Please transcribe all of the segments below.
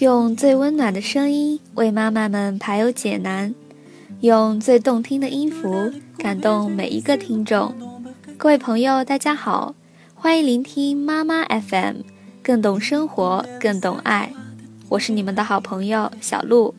用最温暖的声音为妈妈们排忧解难，用最动听的音符感动每一个听众。各位朋友，大家好，欢迎聆听妈妈 FM，更懂生活，更懂爱。我是你们的好朋友小鹿。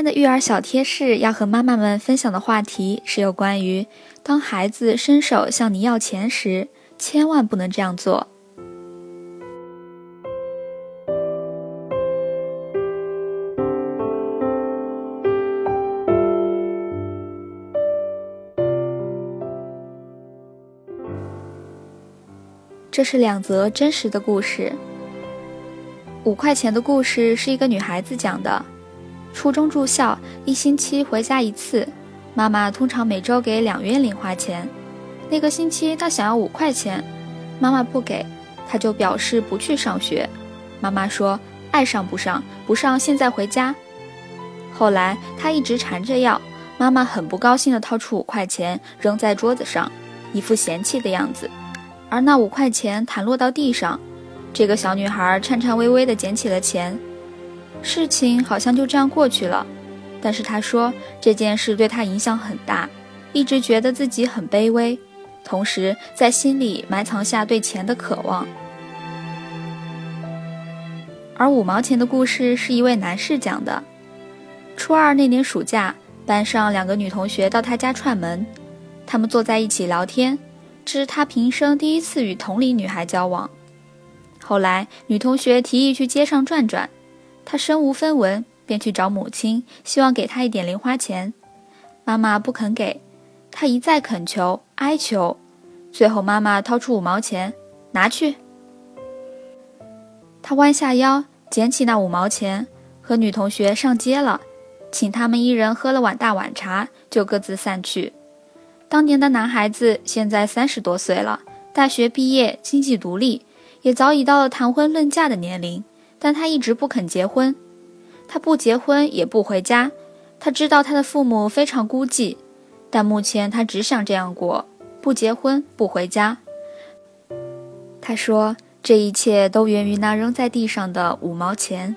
天的育儿小贴士要和妈妈们分享的话题是有关于，当孩子伸手向你要钱时，千万不能这样做。这是两则真实的故事。五块钱的故事是一个女孩子讲的。初中住校，一星期回家一次，妈妈通常每周给两元零花钱。那个星期她想要五块钱，妈妈不给，她就表示不去上学。妈妈说爱上不上，不上现在回家。后来她一直缠着要，妈妈很不高兴地掏出五块钱扔在桌子上，一副嫌弃的样子。而那五块钱弹落到地上，这个小女孩颤颤巍巍地捡起了钱。事情好像就这样过去了，但是他说这件事对他影响很大，一直觉得自己很卑微，同时在心里埋藏下对钱的渴望。而五毛钱的故事是一位男士讲的。初二那年暑假，班上两个女同学到他家串门，他们坐在一起聊天，这是他平生第一次与同龄女孩交往。后来女同学提议去街上转转。他身无分文，便去找母亲，希望给他一点零花钱。妈妈不肯给，他一再恳求、哀求，最后妈妈掏出五毛钱，拿去。他弯下腰捡起那五毛钱，和女同学上街了，请他们一人喝了碗大碗茶，就各自散去。当年的男孩子现在三十多岁了，大学毕业，经济独立，也早已到了谈婚论嫁的年龄。但他一直不肯结婚，他不结婚也不回家。他知道他的父母非常孤寂，但目前他只想这样过：不结婚，不回家。他说：“这一切都源于那扔在地上的五毛钱。”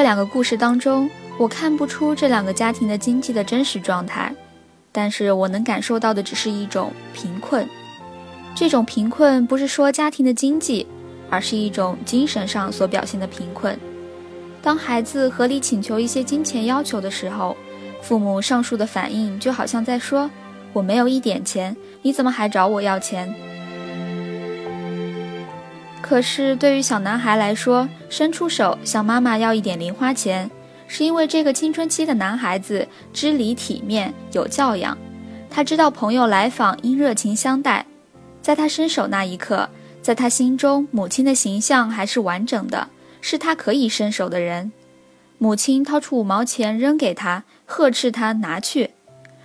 这两个故事当中，我看不出这两个家庭的经济的真实状态，但是我能感受到的只是一种贫困。这种贫困不是说家庭的经济，而是一种精神上所表现的贫困。当孩子合理请求一些金钱要求的时候，父母上述的反应就好像在说：“我没有一点钱，你怎么还找我要钱？”可是，对于小男孩来说，伸出手向妈妈要一点零花钱，是因为这个青春期的男孩子知礼体面、有教养。他知道朋友来访应热情相待，在他伸手那一刻，在他心中，母亲的形象还是完整的，是他可以伸手的人。母亲掏出五毛钱扔给他，呵斥他拿去。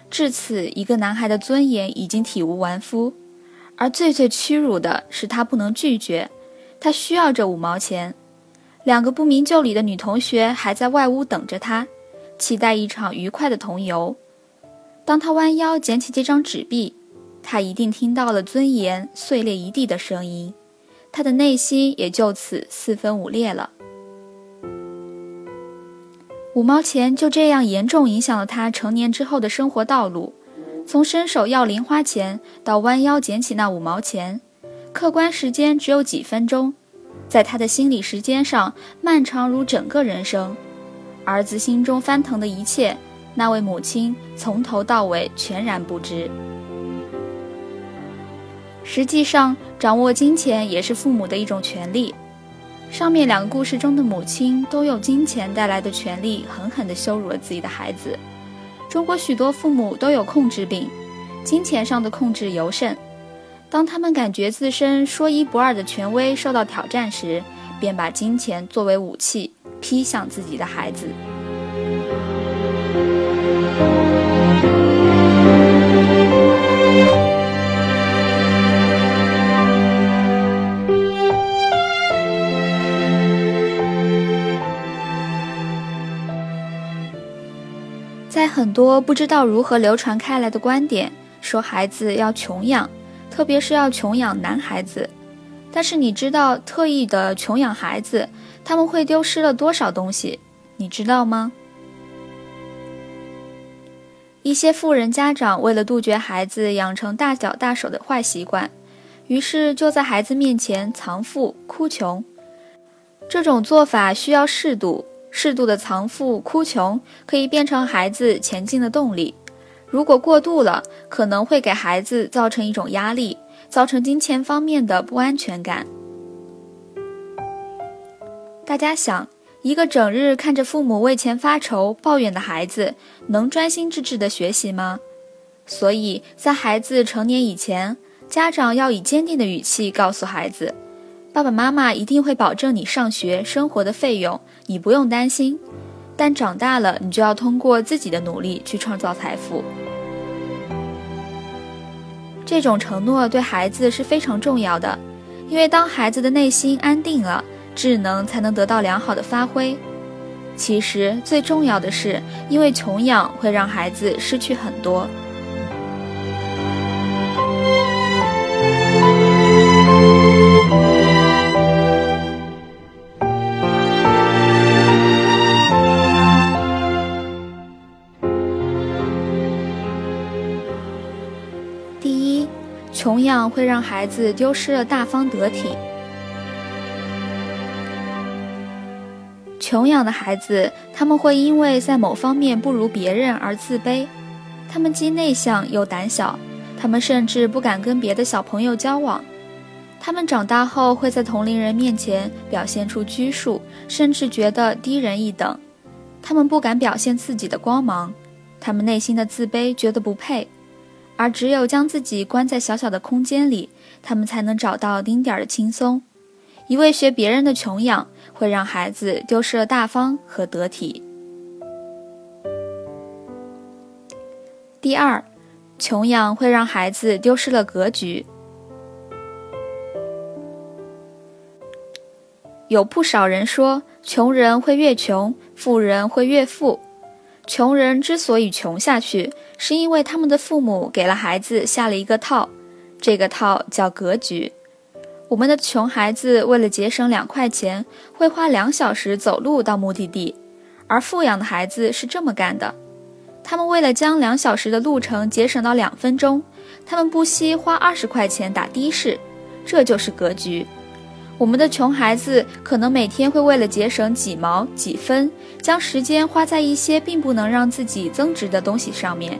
至此，一个男孩的尊严已经体无完肤，而最最屈辱的是，他不能拒绝。他需要这五毛钱，两个不明就里的女同学还在外屋等着他，期待一场愉快的同游。当他弯腰捡起这张纸币，他一定听到了尊严碎裂一地的声音，他的内心也就此四分五裂了。五毛钱就这样严重影响了他成年之后的生活道路，从伸手要零花钱到弯腰捡起那五毛钱。客观时间只有几分钟，在他的心理时间上漫长如整个人生。儿子心中翻腾的一切，那位母亲从头到尾全然不知。实际上，掌握金钱也是父母的一种权利。上面两个故事中的母亲都用金钱带来的权利狠狠地羞辱了自己的孩子。中国许多父母都有控制病，金钱上的控制尤甚。当他们感觉自身说一不二的权威受到挑战时，便把金钱作为武器劈向自己的孩子。在很多不知道如何流传开来的观点，说孩子要穷养，特别是要穷养男孩子。但是你知道，特意的穷养孩子，他们会丢失了多少东西？你知道吗？一些富人家长为了杜绝孩子养成大脚大手的坏习惯，于是就在孩子面前藏富哭穷。这种做法需要适度。适度的藏富哭穷可以变成孩子前进的动力，如果过度了，可能会给孩子造成一种压力，造成金钱方面的不安全感。大家想，一个整日看着父母为钱发愁抱怨的孩子，能专心致志的学习吗？所以在孩子成年以前，家长要以坚定的语气告诉孩子。爸爸妈妈一定会保证你上学生活的费用，你不用担心。但长大了，你就要通过自己的努力去创造财富。这种承诺对孩子是非常重要的，因为当孩子的内心安定了，智能才能得到良好的发挥。其实最重要的是，因为穷养会让孩子失去很多。穷养会让孩子丢失了大方得体。穷养的孩子，他们会因为在某方面不如别人而自卑，他们既内向又胆小，他们甚至不敢跟别的小朋友交往。他们长大后会在同龄人面前表现出拘束，甚至觉得低人一等。他们不敢表现自己的光芒，他们内心的自卑觉得不配。而只有将自己关在小小的空间里，他们才能找到丁点儿的轻松。一味学别人的穷养，会让孩子丢失了大方和得体。第二，穷养会让孩子丢失了格局。有不少人说，穷人会越穷，富人会越富。穷人之所以穷下去，是因为他们的父母给了孩子下了一个套，这个套叫格局。我们的穷孩子为了节省两块钱，会花两小时走路到目的地，而富养的孩子是这么干的：他们为了将两小时的路程节省到两分钟，他们不惜花二十块钱打的士，这就是格局。我们的穷孩子可能每天会为了节省几毛几分，将时间花在一些并不能让自己增值的东西上面，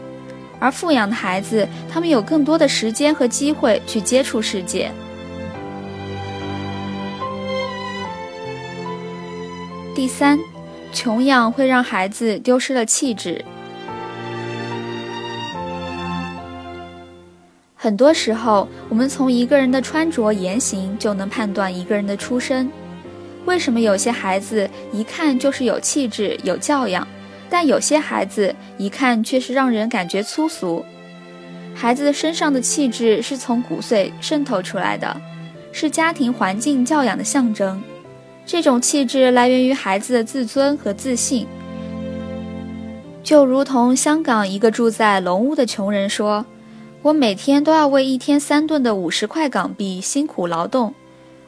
而富养的孩子，他们有更多的时间和机会去接触世界。第三，穷养会让孩子丢失了气质。很多时候，我们从一个人的穿着言行就能判断一个人的出身。为什么有些孩子一看就是有气质、有教养，但有些孩子一看却是让人感觉粗俗？孩子身上的气质是从骨髓渗透出来的，是家庭环境教养的象征。这种气质来源于孩子的自尊和自信。就如同香港一个住在龙屋的穷人说。我每天都要为一天三顿的五十块港币辛苦劳动，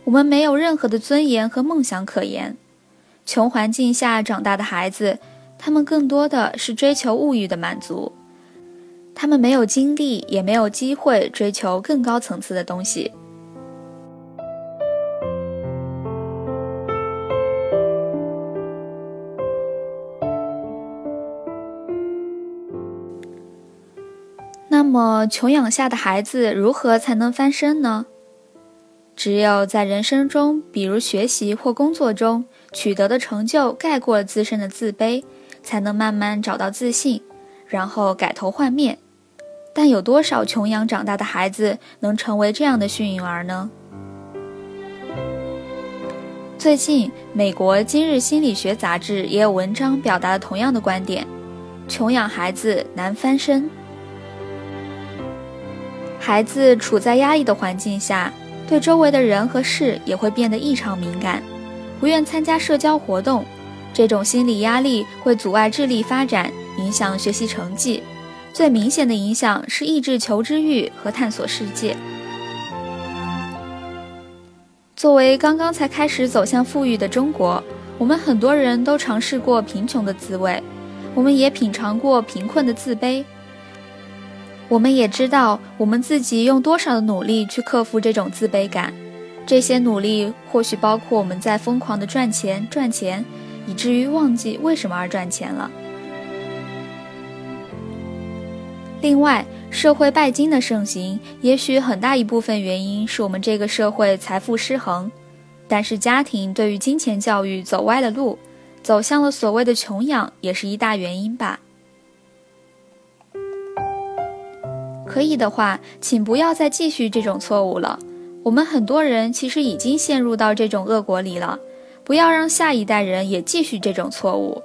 我们没有任何的尊严和梦想可言。穷环境下长大的孩子，他们更多的是追求物欲的满足，他们没有精力，也没有机会追求更高层次的东西。那么，穷养下的孩子如何才能翻身呢？只有在人生中，比如学习或工作中取得的成就盖过了自身的自卑，才能慢慢找到自信，然后改头换面。但有多少穷养长大的孩子能成为这样的幸运儿呢？最近，美国《今日心理学杂志》也有文章表达了同样的观点：穷养孩子难翻身。孩子处在压抑的环境下，对周围的人和事也会变得异常敏感，不愿参加社交活动。这种心理压力会阻碍智力发展，影响学习成绩。最明显的影响是抑制求知欲和探索世界。作为刚刚才开始走向富裕的中国，我们很多人都尝试过贫穷的滋味，我们也品尝过贫困的自卑。我们也知道，我们自己用多少的努力去克服这种自卑感。这些努力或许包括我们在疯狂的赚钱、赚钱，以至于忘记为什么而赚钱了。另外，社会拜金的盛行，也许很大一部分原因是我们这个社会财富失衡。但是，家庭对于金钱教育走歪了路，走向了所谓的穷养，也是一大原因吧。可以的话，请不要再继续这种错误了。我们很多人其实已经陷入到这种恶果里了，不要让下一代人也继续这种错误。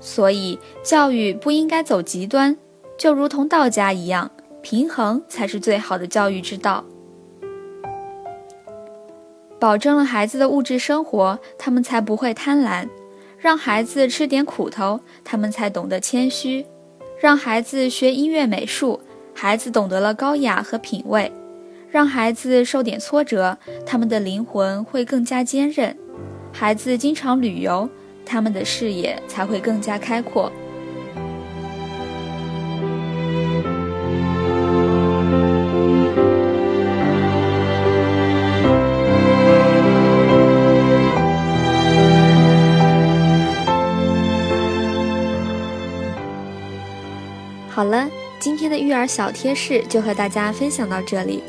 所以，教育不应该走极端，就如同道家一样，平衡才是最好的教育之道。保证了孩子的物质生活，他们才不会贪婪；让孩子吃点苦头，他们才懂得谦虚；让孩子学音乐美术。孩子懂得了高雅和品味，让孩子受点挫折，他们的灵魂会更加坚韧；孩子经常旅游，他们的视野才会更加开阔。好了。今天的育儿小贴士就和大家分享到这里，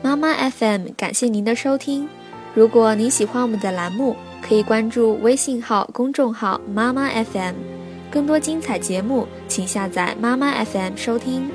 妈妈 FM 感谢您的收听。如果您喜欢我们的栏目，可以关注微信号公众号妈妈 FM，更多精彩节目请下载妈妈 FM 收听。